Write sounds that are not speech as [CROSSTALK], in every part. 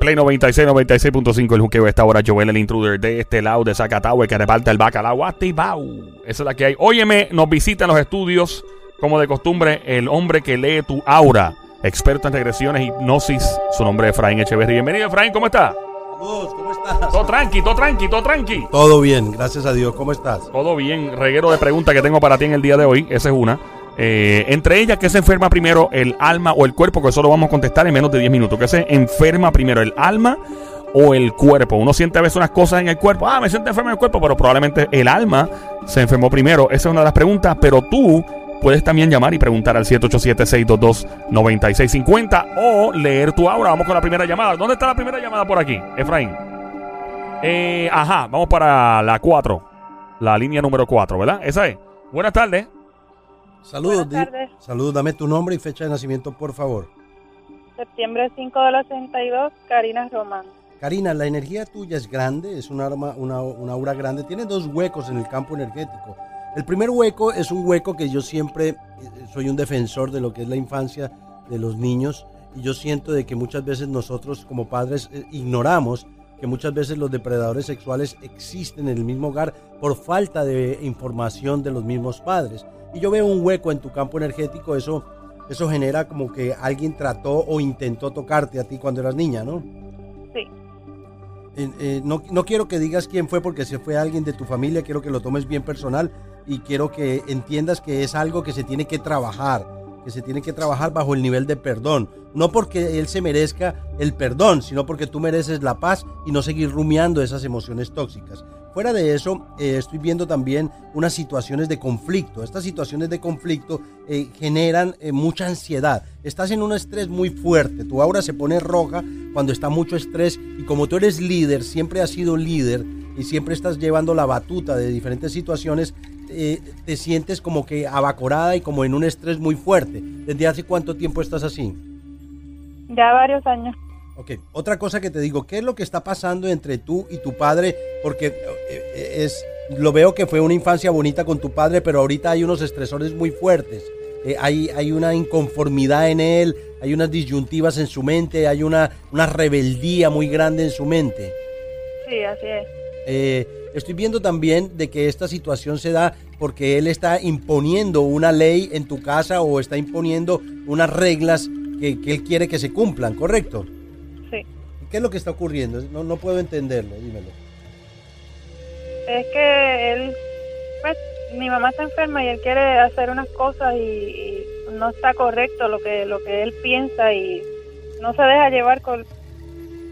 Play 96, 96.5, el juqueo de esta hora. Joel, el intruder de este lado de Zacatau, el que reparte el bacalao. Atibau. Esa es la que hay. Óyeme, nos visita en los estudios, como de costumbre, el hombre que lee tu aura. Experto en regresiones, hipnosis. Su nombre es Efraín Echeverry. Bienvenido, Efraín, ¿cómo está? Saludos, ¿cómo estás? Todo tranqui, todo tranqui, todo tranqui. Todo bien, gracias a Dios. ¿Cómo estás? Todo bien. Reguero de preguntas que tengo para ti en el día de hoy. Esa es una. Eh, entre ellas, ¿qué se enferma primero, el alma o el cuerpo? Que eso lo vamos a contestar en menos de 10 minutos. ¿Qué se enferma primero, el alma o el cuerpo? Uno siente a veces unas cosas en el cuerpo. Ah, me siento enfermo en el cuerpo, pero probablemente el alma se enfermó primero. Esa es una de las preguntas, pero tú puedes también llamar y preguntar al 787-622-9650 o leer tu aura. Vamos con la primera llamada. ¿Dónde está la primera llamada por aquí, Efraín? Eh, ajá, vamos para la 4. La línea número 4, ¿verdad? Esa es. Buenas tardes. Saludos. Buenas di- tardes. Saludos, dame tu nombre y fecha de nacimiento, por favor. Septiembre 5 de la 62, Karina Román. Karina, la energía tuya es grande, es un arma, una, una aura grande. Tiene dos huecos en el campo energético. El primer hueco es un hueco que yo siempre eh, soy un defensor de lo que es la infancia de los niños y yo siento de que muchas veces nosotros como padres eh, ignoramos que muchas veces los depredadores sexuales existen en el mismo hogar por falta de información de los mismos padres. Y yo veo un hueco en tu campo energético, eso, eso genera como que alguien trató o intentó tocarte a ti cuando eras niña, ¿no? Sí. Eh, eh, no, no quiero que digas quién fue porque si fue alguien de tu familia, quiero que lo tomes bien personal y quiero que entiendas que es algo que se tiene que trabajar, que se tiene que trabajar bajo el nivel de perdón. No porque él se merezca el perdón, sino porque tú mereces la paz y no seguir rumiando esas emociones tóxicas. Fuera de eso, eh, estoy viendo también unas situaciones de conflicto. Estas situaciones de conflicto eh, generan eh, mucha ansiedad. Estás en un estrés muy fuerte. Tu aura se pone roja cuando está mucho estrés y como tú eres líder, siempre has sido líder y siempre estás llevando la batuta de diferentes situaciones, eh, te sientes como que abacorada y como en un estrés muy fuerte. ¿Desde hace cuánto tiempo estás así? Ya varios años. Ok, otra cosa que te digo, ¿qué es lo que está pasando entre tú y tu padre? Porque eh, es, lo veo que fue una infancia bonita con tu padre, pero ahorita hay unos estresores muy fuertes. Eh, hay, hay una inconformidad en él, hay unas disyuntivas en su mente, hay una, una rebeldía muy grande en su mente. Sí, así es. Eh, estoy viendo también de que esta situación se da porque él está imponiendo una ley en tu casa o está imponiendo unas reglas que, que él quiere que se cumplan, ¿correcto? Sí. ¿Qué es lo que está ocurriendo? No, no puedo entenderlo, dímelo. Es que él, pues, mi mamá está enferma y él quiere hacer unas cosas y, y no está correcto lo que lo que él piensa y no se deja llevar con,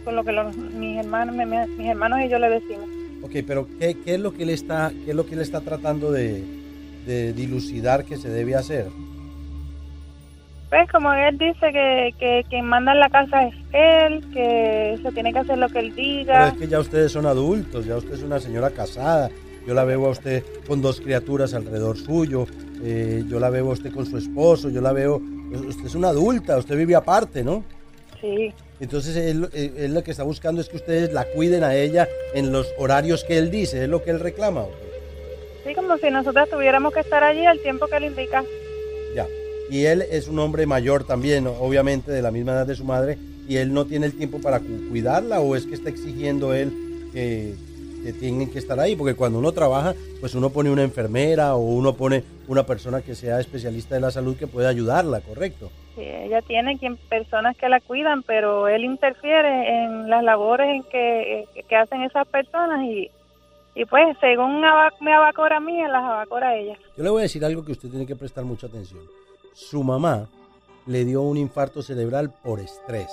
con lo que los- mis hermanos mi- mi- mis hermanos y yo le decimos. Ok, pero ¿qué, qué es lo que él está, qué es lo que él está tratando de, de dilucidar que se debe hacer? Pues como él dice que, que quien manda en la casa es él, que se tiene que hacer lo que él Pero diga. es que ya ustedes son adultos, ya usted es una señora casada. Yo la veo a usted con dos criaturas alrededor suyo. eh, yo la veo a usted con su esposo. Yo la veo. Usted es una adulta, usted vive aparte, ¿no? Sí, Entonces él, él- él lo que está buscando es que ustedes la cuiden a ella en los horarios que él dice, es lo que él reclama. sí, como si nosotros tuviéramos que estar allí al tiempo que él indica. Ya. Y él es un hombre mayor también, obviamente de la misma edad de su madre, y él no tiene el tiempo para cu- cuidarla o es que está exigiendo él que, que tienen que estar ahí, porque cuando uno trabaja, pues uno pone una enfermera o uno pone una persona que sea especialista de la salud que pueda ayudarla, ¿correcto? Sí, ella tiene quien, personas que la cuidan, pero él interfiere en las labores en que, que hacen esas personas y, y pues según me abacora a mí, las abacora a ella. Yo le voy a decir algo que usted tiene que prestar mucha atención. Su mamá le dio un infarto cerebral por estrés.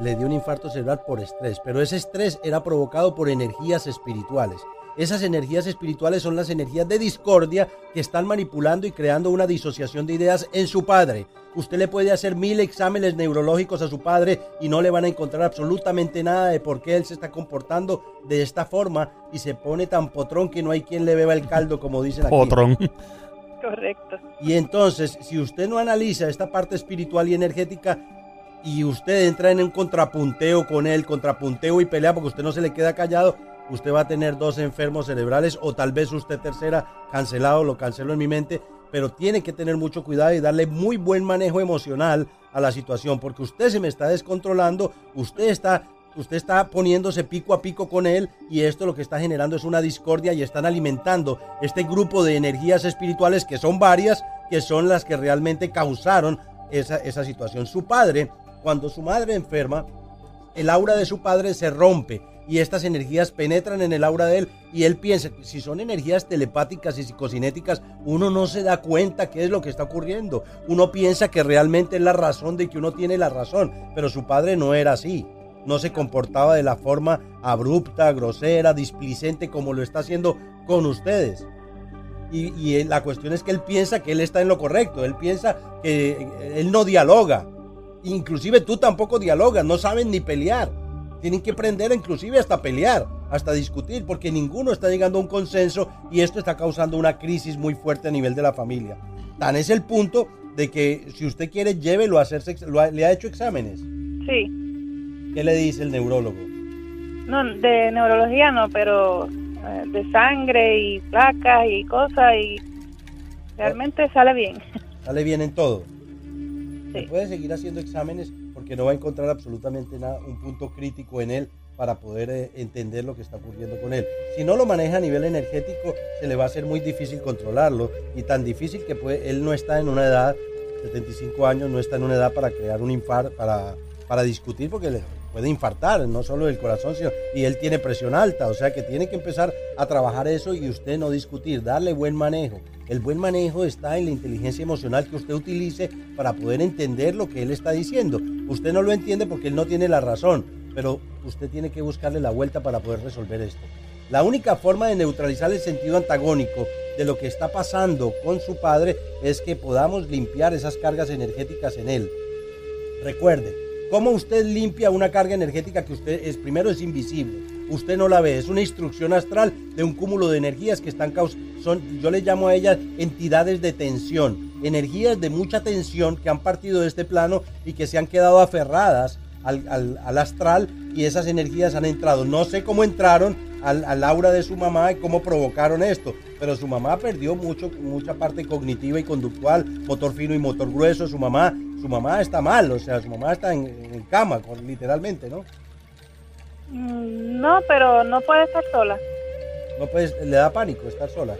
Le dio un infarto cerebral por estrés, pero ese estrés era provocado por energías espirituales. Esas energías espirituales son las energías de discordia que están manipulando y creando una disociación de ideas en su padre. Usted le puede hacer mil exámenes neurológicos a su padre y no le van a encontrar absolutamente nada de por qué él se está comportando de esta forma y se pone tan potrón que no hay quien le beba el caldo, como dicen aquí. Potrón. Correcto. Y entonces, si usted no analiza esta parte espiritual y energética y usted entra en un contrapunteo con él, contrapunteo y pelea porque usted no se le queda callado, usted va a tener dos enfermos cerebrales o tal vez usted tercera cancelado, lo cancelo en mi mente, pero tiene que tener mucho cuidado y darle muy buen manejo emocional a la situación porque usted se me está descontrolando, usted está usted está poniéndose pico a pico con él y esto lo que está generando es una discordia y están alimentando este grupo de energías espirituales que son varias, que son las que realmente causaron esa, esa situación. Su padre, cuando su madre enferma, el aura de su padre se rompe y estas energías penetran en el aura de él y él piensa, si son energías telepáticas y psicocinéticas, uno no se da cuenta qué es lo que está ocurriendo. Uno piensa que realmente es la razón de que uno tiene la razón, pero su padre no era así. No se comportaba de la forma abrupta, grosera, displicente como lo está haciendo con ustedes. Y, y la cuestión es que él piensa que él está en lo correcto, él piensa que él no dialoga. Inclusive tú tampoco dialogas, no saben ni pelear. Tienen que aprender inclusive hasta pelear, hasta discutir, porque ninguno está llegando a un consenso y esto está causando una crisis muy fuerte a nivel de la familia. Tan es el punto de que si usted quiere, llévelo a hacerse, ¿le ha hecho exámenes? Sí. ¿Qué le dice el neurólogo? No, de neurología no, pero eh, de sangre y placas y cosas y realmente sale bien. [LAUGHS] ¿Sale bien en todo? Sí. puede seguir haciendo exámenes porque no va a encontrar absolutamente nada, un punto crítico en él para poder eh, entender lo que está ocurriendo con él. Si no lo maneja a nivel energético, se le va a hacer muy difícil controlarlo y tan difícil que puede, él no está en una edad, 75 años, no está en una edad para crear un infarto, para, para discutir, porque le puede infartar, no solo el corazón, sino, y él tiene presión alta, o sea que tiene que empezar a trabajar eso y usted no discutir, darle buen manejo. El buen manejo está en la inteligencia emocional que usted utilice para poder entender lo que él está diciendo. Usted no lo entiende porque él no tiene la razón, pero usted tiene que buscarle la vuelta para poder resolver esto. La única forma de neutralizar el sentido antagónico de lo que está pasando con su padre es que podamos limpiar esas cargas energéticas en él. Recuerde, ¿cómo usted limpia una carga energética que usted es primero es invisible? Usted no la ve, es una instrucción astral de un cúmulo de energías que están son yo le llamo a ellas entidades de tensión, energías de mucha tensión que han partido de este plano y que se han quedado aferradas al, al, astral y esas energías han entrado. No sé cómo entraron al, al, aura de su mamá y cómo provocaron esto, pero su mamá perdió mucho, mucha parte cognitiva y conductual, motor fino y motor grueso. Su mamá, su mamá está mal, o sea, su mamá está en, en cama, literalmente, ¿no? Mm, No, pero no puede estar sola. No puedes, le da pánico estar sola.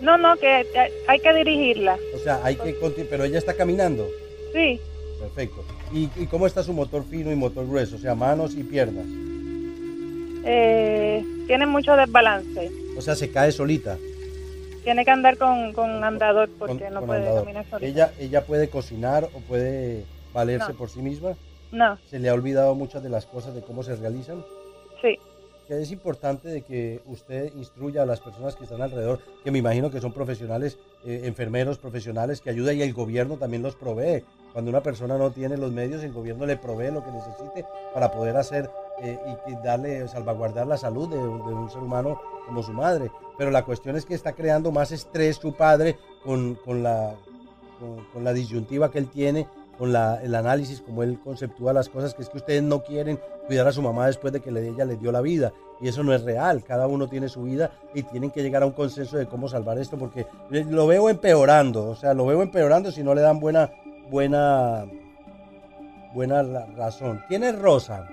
No, no, que que hay que dirigirla. O sea, hay que pero ella está caminando. Sí, Perfecto. ¿Y, y cómo está su motor fino y motor grueso? O sea, manos y piernas. eh, tiene mucho desbalance. O sea, se cae solita. Tiene que andar con, con andador porque con- no con puede andador. caminar solita. Ella, ella puede cocinar o puede valerse No. por sí misma. No, Se le ha olvidado muchas de las cosas de cómo se realizan. sí, Que es importante de que usted instruya a las personas que están alrededor, que me imagino que son profesionales, eh, enfermeros profesionales que ayudan y el gobierno también los provee. Cuando una persona no tiene los medios, el gobierno le provee lo que necesite para poder hacer eh, y darle, salvaguardar la salud de, un- ser humano como su madre. Pero la cuestión es que está creando más estrés su padre con, con la, con, la disyuntiva que él tiene, con la, el análisis, como él conceptúa las cosas, que es que ustedes no quieren cuidar a su mamá después de que ella le dio la vida. Y eso no es real, cada uno tiene su vida y tienen que llegar a un consenso de cómo salvar esto, porque lo veo empeorando, o sea, lo veo empeorando si no le dan buena, buena, buena razón. ¿Quién es Rosa?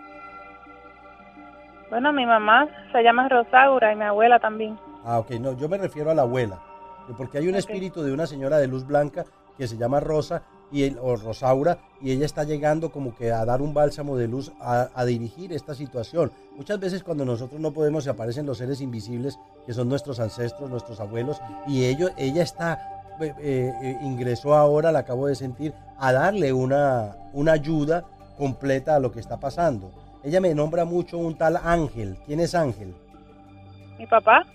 Bueno, mi mamá se llama Rosaura y mi abuela también. Ah, ok, no, yo me refiero a la abuela, porque hay un espíritu de una señora de luz blanca que se llama Rosa y el- o Rosaura y ella está llegando como que a dar un bálsamo de luz a, a dirigir esta situación. Muchas veces cuando nosotros no podemos se aparecen los seres invisibles que son nuestros ancestros, nuestros abuelos y ellos, ella está eh, eh, ingresó ahora, la acabo de sentir, a darle una, una ayuda completa a lo que está pasando. Ella me nombra mucho un tal Ángel. ¿Quién es Ángel? Mi papá,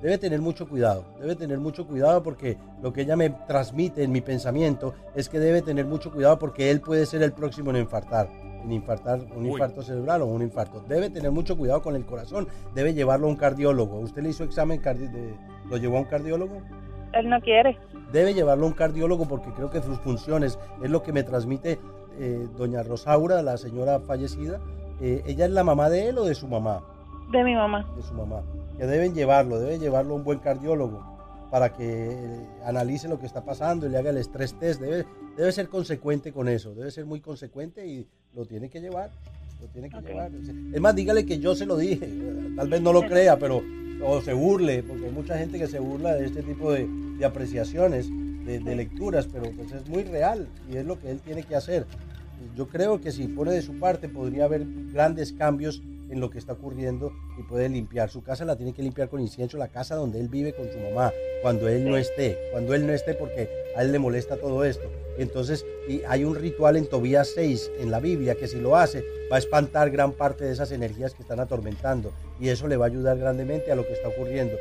debe tener mucho cuidado, debe tener mucho cuidado porque lo que ella me transmite en mi pensamiento es que debe tener mucho cuidado porque él puede ser el próximo en infartar, en infartar un Uy. infarto cerebral o un infarto. Debe tener mucho cuidado con el corazón, debe llevarlo a un cardiólogo. ¿Usted le hizo examen cardi de, lo llevó a un cardiólogo? él no quiere. Debe llevarlo a un cardiólogo porque creo que sus funciones es lo que me transmite eh, doña Rosaura, la señora fallecida. Eh, ¿Ella es la mamá de él o de su mamá? De mi mamá. de su mamá, que deben llevarlo, debe llevarlo a un buen cardiólogo, para que eh, analice lo que está pasando y le haga el estrés test. Debe, debe ser consecuente con eso, debe ser muy consecuente y lo tiene que llevar. Lo tiene que llevar. Es más, dígale que yo se lo dije. Tal vez no lo crea, pero o se burle, porque hay mucha gente que se burla de este tipo de, de apreciaciones, de, de, lecturas, pero pues es muy real y es lo que él tiene que hacer. Yo creo que si pone de su parte podría haber grandes cambios en lo que está ocurriendo y puede limpiar. Su casa la tiene que limpiar con incienso, la casa donde él vive con su mamá, cuando él no esté, cuando él no esté porque a él le molesta todo esto. Entonces, y hay un ritual en Tobías 6 en la Biblia que si lo hace va a espantar gran parte de esas energías que están atormentando y eso le va a ayudar grandemente a lo que está ocurriendo.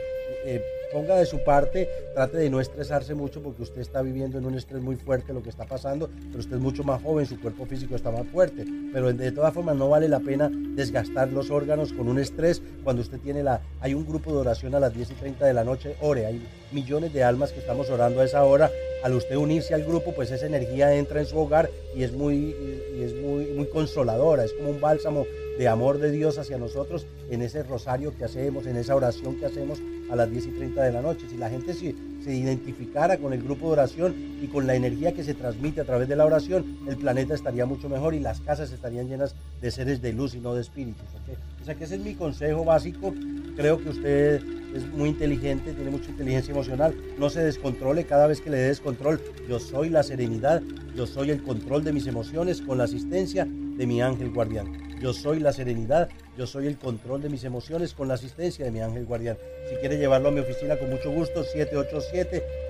Eh, ponga de su parte, trate de no estresarse mucho porque usted está viviendo en un estrés muy fuerte lo que está pasando, pero usted es mucho más joven, su cuerpo físico está más fuerte, pero de todas formas no vale la pena desgastar los órganos con un estrés cuando usted tiene la... Hay un grupo de oración a las 10 y 30 de la noche, ore, hay millones de almas que estamos orando a esa hora, al usted unirse al grupo, pues esa energía entra en su hogar y es muy, es muy, muy consoladora, es como un bálsamo de amor de Dios hacia nosotros en ese rosario que hacemos, en esa oración que hacemos a las 10 y 30 de la noche. Si la gente se, se identificara con el grupo de oración y con la energía que se transmite a través de la oración, el planeta estaría mucho mejor y las casas estarían llenas de seres de luz y no de espíritus. O sea que ese es mi consejo básico. Creo que usted es muy inteligente, tiene mucha inteligencia emocional. No se descontrole cada vez que le dé descontrol. Yo soy la serenidad, yo soy el control de mis emociones con la asistencia de mi ángel guardián. Yo soy la serenidad, yo soy el control de mis emociones con la asistencia de mi ángel guardián. Si quiere llevarlo a mi oficina, con mucho gusto,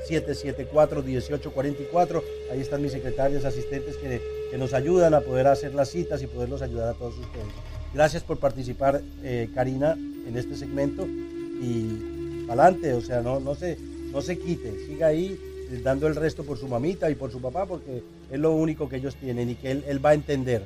787-774-1844. Ahí están mis secretarios, asistentes que, que, nos ayudan a poder hacer las citas y poderlos ayudar a todos ustedes. Gracias por participar, eh, Karina, en este segmento y adelante, o sea, no, no, se, no se quite, siga ahí eh, dando el resto por su mamita y por su papá porque es lo único que ellos tienen y que él, él va a entender.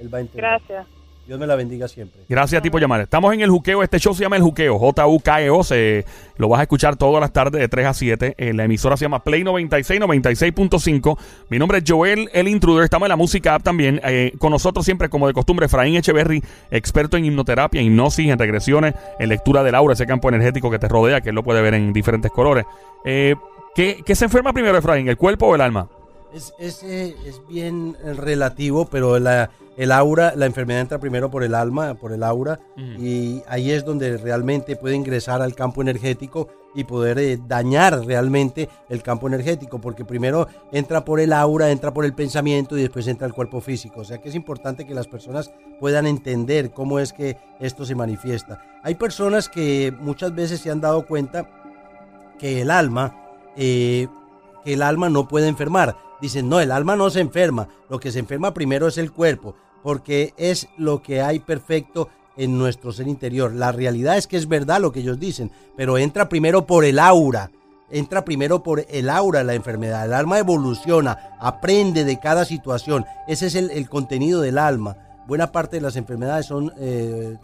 Él va a entender. Gracias. Dios me la bendiga siempre. Gracias a ti por llamar. Estamos en el juqueo. Este show se llama El Juqueo. J-U-K-E-O. Se, lo vas a escuchar todas las tardes de 3 a 7. Eh, la emisora se llama Play 96, 96.5. Mi nombre es Joel, el intruder. Estamos en la música app también. Eh, con nosotros siempre, como de costumbre, Efraín Echeverry, experto en hipnoterapia, hipnosis, en regresiones, en lectura del aura, ese campo energético que te rodea, que él lo puede ver en diferentes colores. Eh, ¿qué, ¿Qué se enferma primero, Efraín? ¿El cuerpo o el alma? Es, es, eh, es bien relativo, pero la, el aura, la enfermedad entra primero por el alma, por el aura, y ahí es donde realmente puede ingresar al campo energético y poder eh, dañar realmente el campo energético, porque primero entra por el aura, entra por el pensamiento y después entra el cuerpo físico. O sea que es importante que las personas puedan entender cómo es que esto se manifiesta. Hay personas que muchas veces se han dado cuenta que el alma, eh, que el alma no puede enfermar. Dicen, no, el alma no se enferma. Lo que se enferma primero es el cuerpo, porque es lo que hay perfecto en nuestro ser interior. La realidad es que es verdad lo que ellos dicen, pero entra primero por el aura. Entra primero por el aura la enfermedad. El alma evoluciona, aprende de cada situación. Ese es el, contenido del alma. Buena parte de las enfermedades son, eh,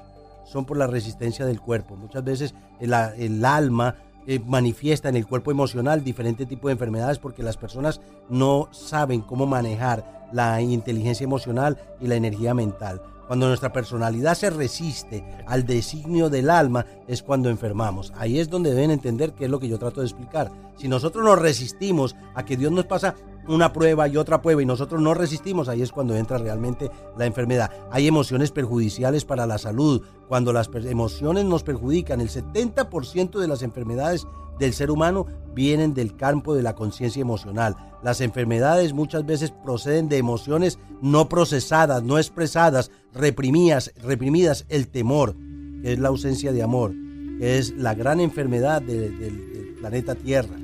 son por la resistencia del cuerpo. Muchas veces el alma eh, manifiesta en el cuerpo emocional diferentes tipos de enfermedades porque las personas no saben cómo manejar la inteligencia emocional y la energía mental. Cuando nuestra personalidad se resiste al designio del alma es cuando enfermamos. Ahí es donde deben entender qué es lo que yo trato de explicar. Si nosotros nos resistimos a que Dios nos pasa una prueba y otra prueba y nosotros no resistimos, ahí es cuando entra realmente la enfermedad. Hay emociones perjudiciales para la salud. Cuando las emociones nos perjudican, el 70% de las enfermedades del ser humano vienen del campo de la conciencia emocional. Las enfermedades muchas veces proceden de emociones no procesadas, no expresadas, reprimidas, reprimidas, el temor, que es la ausencia de amor, que es la gran enfermedad de, de, del planeta Tierra.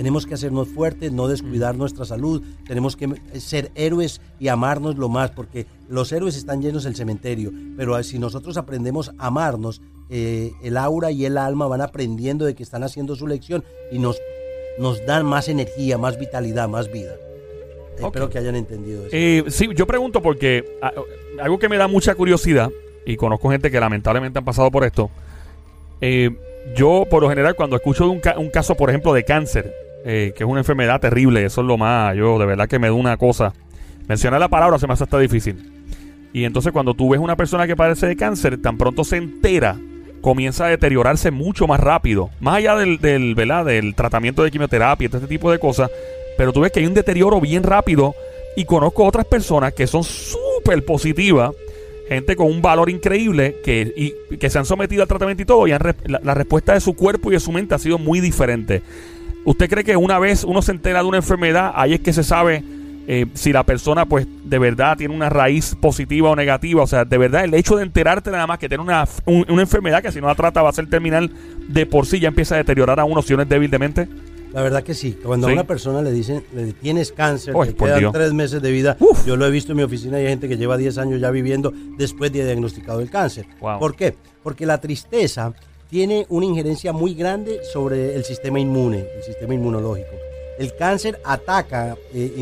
Tenemos que hacernos fuertes, no descuidar nuestra salud, tenemos que ser héroes y amarnos lo más, porque los héroes están llenos del cementerio, pero si nosotros aprendemos a amarnos, eh, el aura y el alma van aprendiendo de que están haciendo su lección y nos, nos dan más energía, más vitalidad, más vida. Espero que hayan entendido eso. Eh, sí, yo pregunto porque a- algo que me da mucha curiosidad, y conozco gente que lamentablemente han pasado por esto, eh, yo por lo general cuando escucho un, ca- un caso, por ejemplo, de cáncer, eh, que es una enfermedad terrible, eso es lo más, yo de verdad que me da una cosa. Mencionar la palabra se me hace hasta difícil. Y entonces cuando tú ves una persona que padece de cáncer, tan pronto se entera comienza a deteriorarse mucho más rápido. Más allá del, del, ¿verdad? del tratamiento de quimioterapia todo este tipo de cosas. Pero tú ves que hay un deterioro bien rápido. Y conozco otras personas que son súper positivas. Gente con un valor increíble que, y, que se han sometido al tratamiento y todo. Y la, la respuesta de su cuerpo y de su mente ha sido muy diferente. ¿Usted cree que una vez uno se entera de una enfermedad, ahí es que se sabe eh, si la persona pues de verdad tiene una raíz positiva o negativa. O sea, de verdad el hecho de enterarte nada más que tiene una, una enfermedad que si no la trata va a ser terminal de por sí ya empieza a deteriorar a uno si uno es débil de mente. La verdad que sí. Cuando a una persona le dicen, le tienes cáncer, le quedan tres meses de vida. Yo lo he visto en mi oficina y hay gente que lleva 10 años ya viviendo después de diagnosticado el cáncer. ¿Por qué? Porque la tristeza tiene una injerencia muy grande sobre el sistema inmune, el sistema inmunológico. El cáncer ataca eh,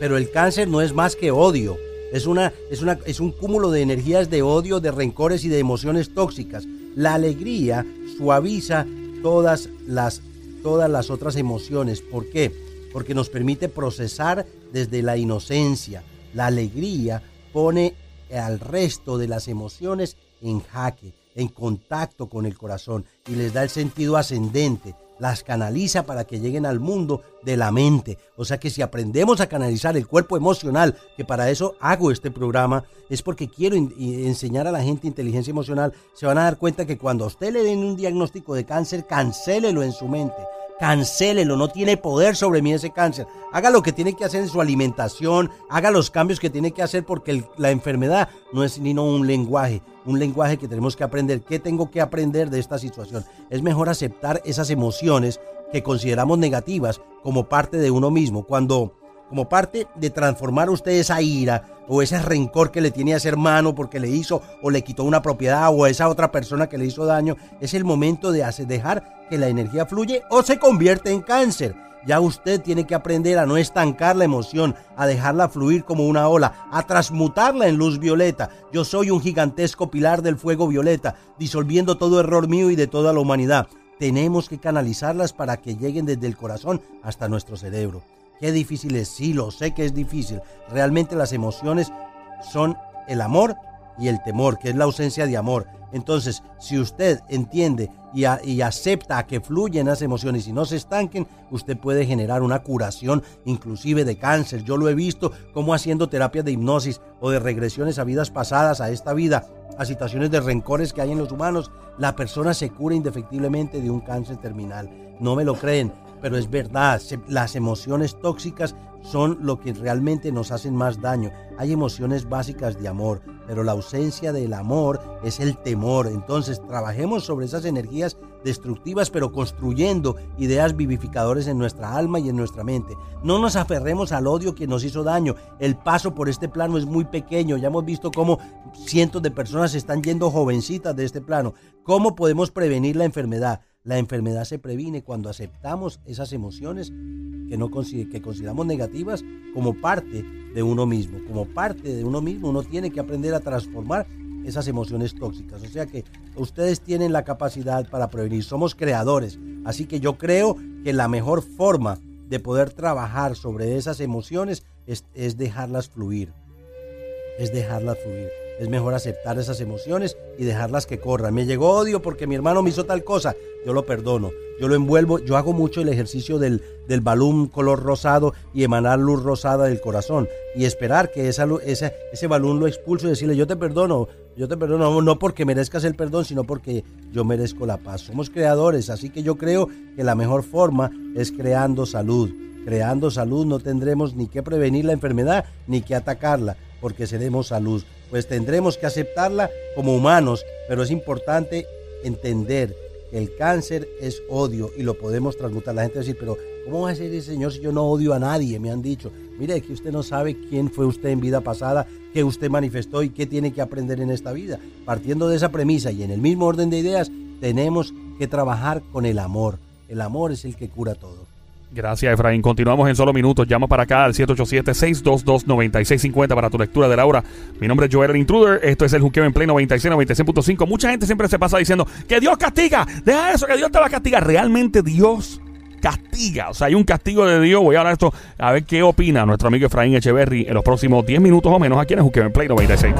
pero el cáncer no es más que odio. Es, una, es, una, es un cúmulo de energías de odio, de rencores y de emociones tóxicas. La alegría suaviza todas las, todas las otras emociones. ¿Por qué? Porque nos permite procesar desde la inocencia. La alegría pone al resto de las emociones en jaque, en contacto con el corazón y les da el sentido ascendente las canaliza para que lleguen al mundo de la mente. O sea que si aprendemos a canalizar el cuerpo emocional, que para eso hago este programa, es porque quiero enseñar a la gente inteligencia emocional, se van a dar cuenta que cuando a usted le den un diagnóstico de cáncer, cancélelo en su mente cancélelo, no tiene poder sobre mí ese cáncer. Haga lo que tiene que hacer en su alimentación, haga los cambios que tiene que hacer porque la enfermedad no es sino un lenguaje, un lenguaje que tenemos que aprender. ¿Qué tengo que aprender de esta situación? Es mejor aceptar esas emociones que consideramos negativas como parte de uno mismo. Cuando como parte de transformar usted esa ira o ese rencor que le tiene a ese hermano porque le hizo o le quitó una propiedad o a esa otra persona que le hizo daño, es el momento de dejar que la energía fluye o se convierte en cáncer. Ya usted tiene que aprender a no estancar la emoción, a dejarla fluir como una ola, a transmutarla en luz violeta. Yo soy un gigantesco pilar del fuego violeta, disolviendo todo error mío y de toda la humanidad. Tenemos que canalizarlas para que lleguen desde el corazón hasta nuestro cerebro. Qué difícil es, sí, lo sé que es difícil. Realmente las emociones son el amor y el temor, que es la ausencia de amor. Entonces, si usted entiende y, acepta que fluyen las emociones y no se estanquen, usted puede generar una curación inclusive de cáncer. Yo lo he visto como haciendo terapias de hipnosis o de regresiones a vidas pasadas, a esta vida, a situaciones de rencores que hay en los humanos. La persona se cura indefectiblemente de un cáncer terminal. No me lo creen pero es verdad, las emociones tóxicas son lo que realmente nos hacen más daño. Hay emociones básicas de amor, pero la ausencia del amor es el temor. Entonces trabajemos sobre esas energías destructivas, pero construyendo ideas vivificadoras en nuestra alma y en nuestra mente. No nos aferremos al odio que nos hizo daño. El paso por este plano es muy pequeño. Ya hemos visto cómo cientos de personas están yendo jovencitas de este plano. ¿Cómo podemos prevenir la enfermedad? La enfermedad se previene cuando aceptamos esas emociones que, no que consideramos negativas como parte de uno mismo. Como parte de uno mismo uno tiene que aprender a transformar esas emociones tóxicas. O sea que ustedes tienen la capacidad para prevenir. Somos creadores. Así que yo creo que la mejor forma de poder trabajar sobre esas emociones es, es dejarlas fluir. Es dejarlas fluir. Es mejor aceptar esas emociones y dejarlas que corran. Me llegó odio porque mi hermano me hizo tal cosa. Yo lo perdono. Yo lo envuelvo. Yo hago mucho el ejercicio del, del balón color rosado y emanar luz rosada del corazón. Y esperar que esa, ese, ese balón lo expulse y decirle, yo te perdono. Yo te perdono no porque merezcas el perdón, sino porque yo merezco la paz. Somos creadores, así que yo creo que la mejor forma es creando salud. Creando salud no tendremos ni que prevenir la enfermedad ni que atacarla, porque seremos salud pues tendremos que aceptarla como humanos, pero es importante entender que el cáncer es odio y lo podemos transmutar. La gente va a decir, pero ¿cómo va a ser ese Señor si yo no odio a nadie? Me han dicho, mire que usted no sabe quién fue usted en vida pasada, qué usted manifestó y qué tiene que aprender en esta vida. Partiendo de esa premisa y en el mismo orden de ideas, tenemos que trabajar con el amor. El amor es el que cura todo. Gracias, Efraín. Continuamos en solo minutos. Llama para acá al 787-622-9650 para tu lectura de la hora. Mi nombre es Joel el Intruder. Esto es el Juqueo en Play 96, 96.5. Mucha gente siempre se pasa diciendo que Dios castiga. Deja eso, que Dios te va a castigar. Realmente Dios castiga. O sea, hay un castigo de Dios. Voy a hablar esto, a ver qué opina nuestro amigo Efraín Echeverry en los próximos 10 minutos o menos aquí en el Juqueo en Play 96.